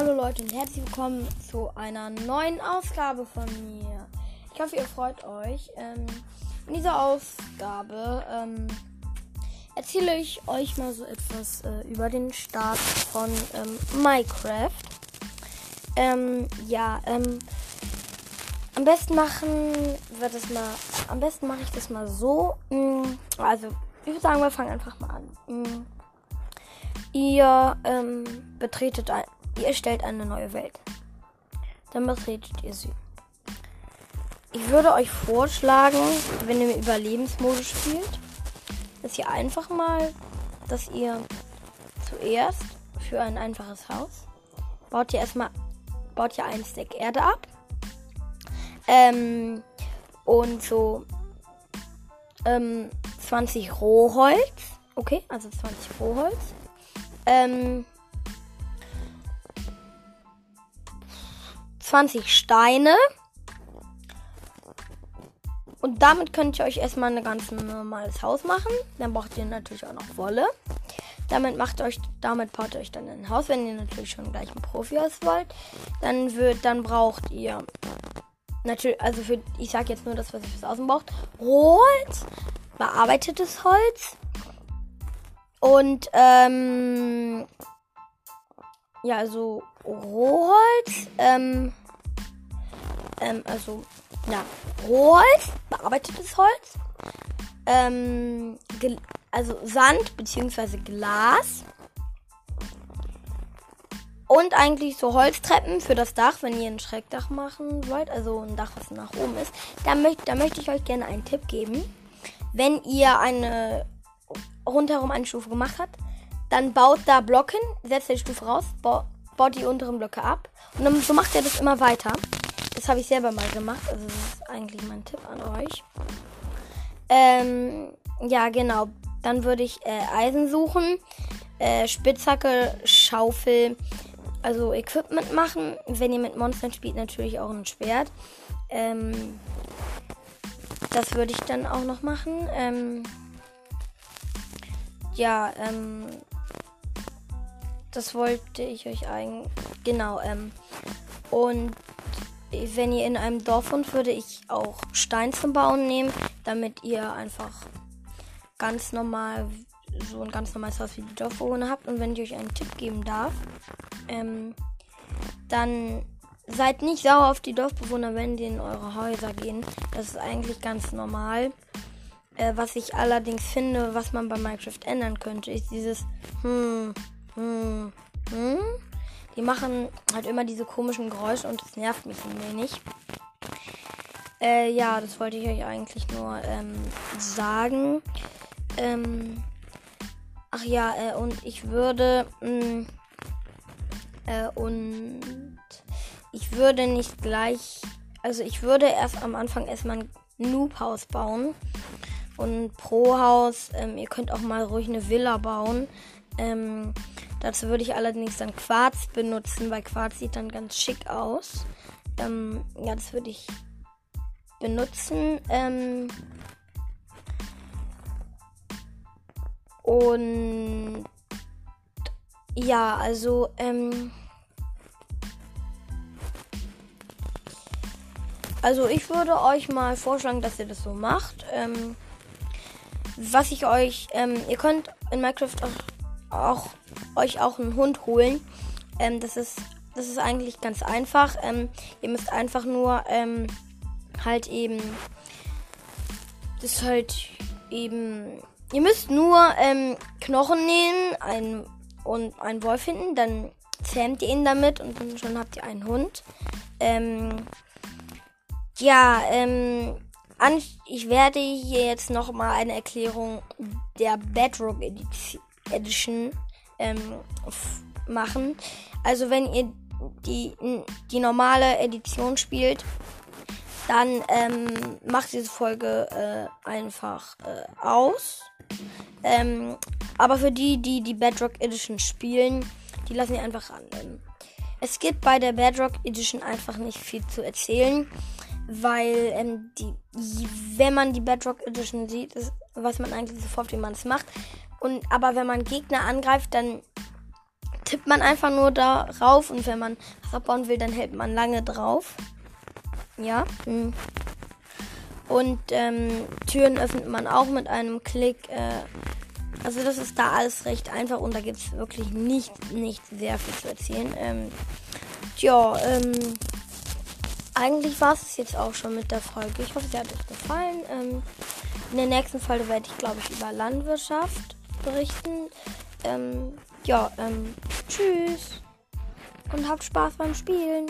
Hallo Leute und herzlich willkommen zu einer neuen Ausgabe von mir. Ich hoffe, ihr freut euch. Ähm, in dieser Ausgabe ähm, erzähle ich euch mal so etwas äh, über den Start von ähm, Minecraft. Ähm, ja, ähm, am besten machen wird es mal, am besten mache ich das mal so. Mm, also, ich würde sagen, wir fangen einfach mal an. Mm, ihr ähm, betretet ein, ihr stellt eine neue Welt. Dann betretet ihr sie. Ich würde euch vorschlagen, wenn ihr im Überlebensmodus spielt, dass ihr einfach mal, dass ihr zuerst für ein einfaches Haus baut ihr erstmal baut ihr ein Stack Erde ab. Ähm, und so ähm, 20 Rohholz. Okay, also 20 Rohholz. Ähm, 20 Steine. Und damit könnt ihr euch erstmal ein ganz normales Haus machen. Dann braucht ihr natürlich auch noch Wolle. Damit macht euch, damit baut ihr euch dann ein Haus, wenn ihr natürlich schon gleich ein Profi-Haus wollt. Dann wird, dann braucht ihr natürlich, also für, ich sage jetzt nur das, was ihr fürs Außen braucht. Rohholz, bearbeitetes Holz und ähm, ja, also Rohholz, ähm, ähm, also, ja, Rohholz, bearbeitetes Holz, ähm, also Sand bzw. Glas und eigentlich so Holztreppen für das Dach, wenn ihr ein Schreckdach machen wollt, also ein Dach, was nach oben ist. Da, möcht, da möchte ich euch gerne einen Tipp geben. Wenn ihr eine rundherum eine Stufe gemacht habt, dann baut da Blocken, setzt die Stufe raus, baut die unteren Blöcke ab und dann so macht ihr das immer weiter. Das habe ich selber mal gemacht. Also das ist eigentlich mein Tipp an euch. Ähm, ja, genau. Dann würde ich äh, Eisen suchen, äh, Spitzhacke, Schaufel, also Equipment machen. Wenn ihr mit Monstern spielt, natürlich auch ein Schwert. Ähm, das würde ich dann auch noch machen. Ähm, ja, ähm, das wollte ich euch eigentlich. Genau, ähm, und wenn ihr in einem Dorf wohnt, würde ich auch Stein zum Bauen nehmen, damit ihr einfach ganz normal so ein ganz normales Haus wie die Dorfbewohner habt. Und wenn ich euch einen Tipp geben darf, ähm, dann seid nicht sauer auf die Dorfbewohner, wenn die in eure Häuser gehen. Das ist eigentlich ganz normal. Äh, was ich allerdings finde, was man bei Minecraft ändern könnte, ist dieses hm, hm, hm. Die machen halt immer diese komischen Geräusche und das nervt mich ein wenig. Äh, ja, das wollte ich euch eigentlich nur ähm, sagen. Ähm, ach ja, äh, und ich würde. Mh, mm, äh, und ich würde nicht gleich. Also ich würde erst am Anfang erstmal ein Noob-Haus bauen. Und pro Haus, ähm, ihr könnt auch mal ruhig eine Villa bauen. Ähm, Dazu würde ich allerdings dann Quarz benutzen, weil Quarz sieht dann ganz schick aus. Ähm, ja, das würde ich benutzen. Ähm, und ja, also ähm, also ich würde euch mal vorschlagen, dass ihr das so macht. Ähm, was ich euch, ähm, ihr könnt in Minecraft auch, auch euch auch einen Hund holen. Ähm, das ist das ist eigentlich ganz einfach. Ähm, ihr müsst einfach nur ähm, halt eben das halt eben ihr müsst nur ähm, Knochen nehmen ein, und einen Wolf finden, dann zähmt ihr ihn damit und schon habt ihr einen Hund. Ähm, ja, ähm, ich werde hier jetzt noch mal eine Erklärung der Bedrock Edition ähm, machen. Also wenn ihr die, die normale Edition spielt, dann ähm, macht diese Folge äh, einfach äh, aus. Ähm, aber für die, die die Bedrock Edition spielen, die lassen die einfach an. Ähm, es gibt bei der Bedrock Edition einfach nicht viel zu erzählen, weil ähm, die, wenn man die Bedrock Edition sieht, ist, weiß man eigentlich sofort, wie man es macht. Und aber wenn man Gegner angreift, dann tippt man einfach nur darauf und wenn man was abbauen will, dann hält man lange drauf. Ja. Hm. Und ähm, Türen öffnet man auch mit einem Klick. Äh, also das ist da alles recht einfach und da gibt es wirklich nicht, nicht sehr viel zu erzählen. Ähm, ja, ähm, eigentlich war es jetzt auch schon mit der Folge. Ich hoffe, sie hat euch gefallen. Ähm, in der nächsten Folge werde ich, glaube ich, über Landwirtschaft berichten. Ähm, ja, ähm, tschüss und habt Spaß beim Spielen.